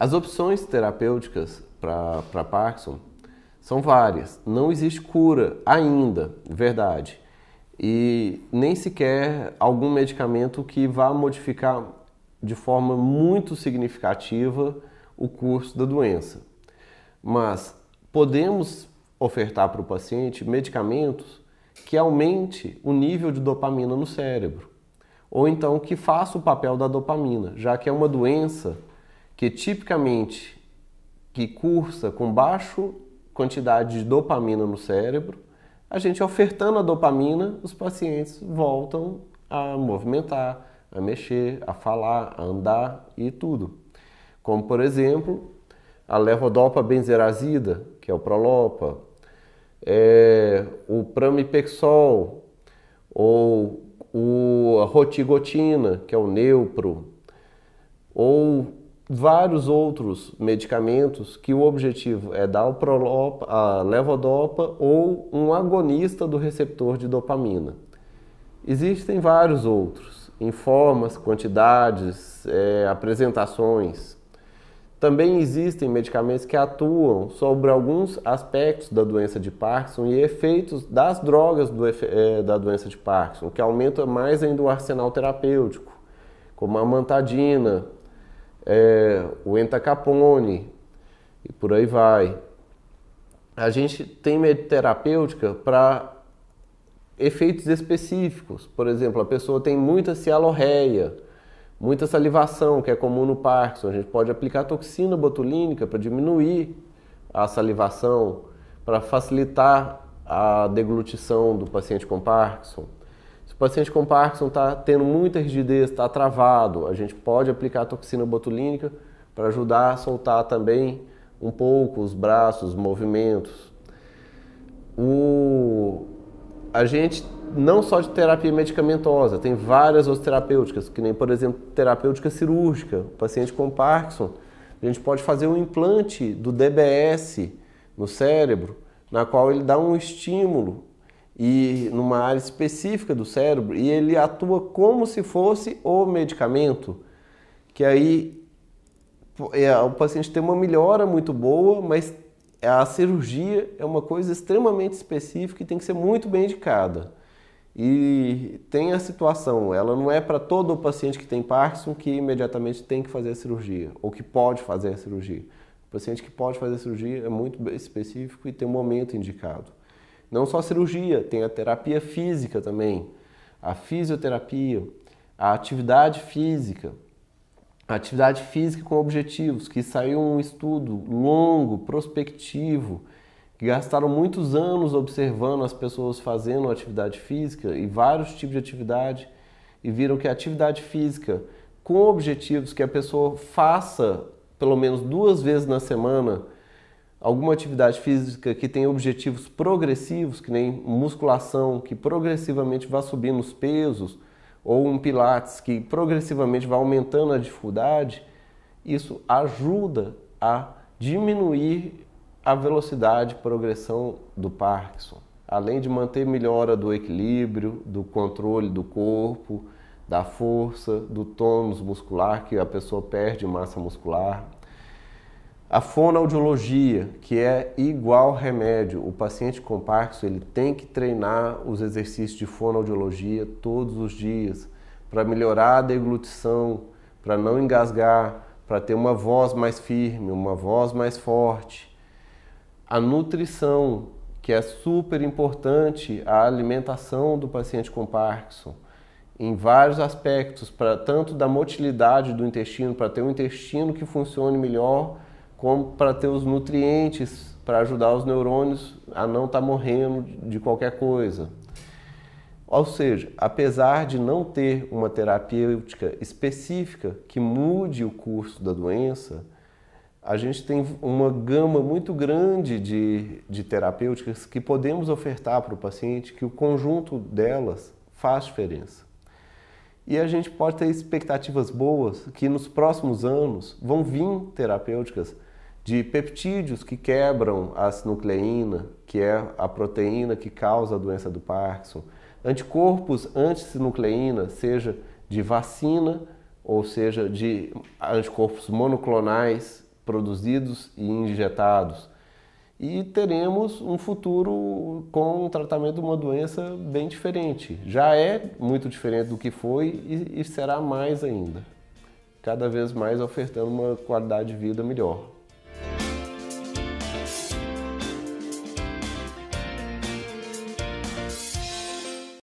As opções terapêuticas para Parkinson são várias. Não existe cura ainda, verdade. E nem sequer algum medicamento que vá modificar de forma muito significativa o curso da doença. Mas podemos ofertar para o paciente medicamentos que aumente o nível de dopamina no cérebro, ou então que faça o papel da dopamina, já que é uma doença que tipicamente que cursa com baixa quantidade de dopamina no cérebro, a gente ofertando a dopamina, os pacientes voltam a movimentar, a mexer, a falar, a andar e tudo. Como por exemplo, a levodopa benzerazida, que é o Prolopa, é, o pramipexol ou o, a rotigotina, que é o Neupro, ou vários outros medicamentos que o objetivo é dar o prolopa, a levodopa ou um agonista do receptor de dopamina. Existem vários outros, em formas, quantidades, é, apresentações. Também existem medicamentos que atuam sobre alguns aspectos da doença de Parkinson e efeitos das drogas do, é, da doença de Parkinson, que aumenta mais ainda o arsenal terapêutico, como a mantadina, é, o entacapone e por aí vai. A gente tem terapêutica para efeitos específicos. Por exemplo, a pessoa tem muita cialorreia, muita salivação, que é comum no Parkinson. A gente pode aplicar toxina botulínica para diminuir a salivação, para facilitar a deglutição do paciente com Parkinson. Se o paciente com Parkinson está tendo muita rigidez, está travado, a gente pode aplicar toxina botulínica para ajudar a soltar também um pouco os braços, os movimentos. O... A gente não só de terapia medicamentosa, tem várias outras terapêuticas, que nem, por exemplo, terapêutica cirúrgica. O paciente com Parkinson, a gente pode fazer um implante do DBS no cérebro, na qual ele dá um estímulo e numa área específica do cérebro e ele atua como se fosse o medicamento, que aí é, o paciente tem uma melhora muito boa, mas a cirurgia é uma coisa extremamente específica e tem que ser muito bem indicada. E tem a situação, ela não é para todo o paciente que tem Parkinson que imediatamente tem que fazer a cirurgia ou que pode fazer a cirurgia. O paciente que pode fazer a cirurgia é muito específico e tem um momento indicado. Não só a cirurgia, tem a terapia física também, a fisioterapia, a atividade física. A atividade física com objetivos, que saiu um estudo longo, prospectivo, que gastaram muitos anos observando as pessoas fazendo atividade física e vários tipos de atividade e viram que a atividade física com objetivos que a pessoa faça pelo menos duas vezes na semana alguma atividade física que tem objetivos progressivos, que nem musculação, que progressivamente vai subindo os pesos, ou um pilates que progressivamente vai aumentando a dificuldade, isso ajuda a diminuir a velocidade de progressão do Parkinson, além de manter melhora do equilíbrio, do controle do corpo, da força, do tônus muscular, que a pessoa perde massa muscular, a fonoaudiologia, que é igual remédio. O paciente com Parkinson ele tem que treinar os exercícios de fonoaudiologia todos os dias para melhorar a deglutição, para não engasgar, para ter uma voz mais firme, uma voz mais forte. A nutrição, que é super importante, a alimentação do paciente com Parkinson em vários aspectos, para tanto da motilidade do intestino, para ter um intestino que funcione melhor como para ter os nutrientes para ajudar os neurônios a não estar tá morrendo de qualquer coisa. Ou seja, apesar de não ter uma terapêutica específica que mude o curso da doença, a gente tem uma gama muito grande de, de terapêuticas que podemos ofertar para o paciente, que o conjunto delas faz diferença. E a gente pode ter expectativas boas que nos próximos anos vão vir terapêuticas de peptídeos que quebram a sinucleína, que é a proteína que causa a doença do Parkinson, anticorpos antisinucleína, seja de vacina ou seja de anticorpos monoclonais produzidos e injetados. E teremos um futuro com um tratamento de uma doença bem diferente. Já é muito diferente do que foi e, e será mais ainda. Cada vez mais ofertando uma qualidade de vida melhor.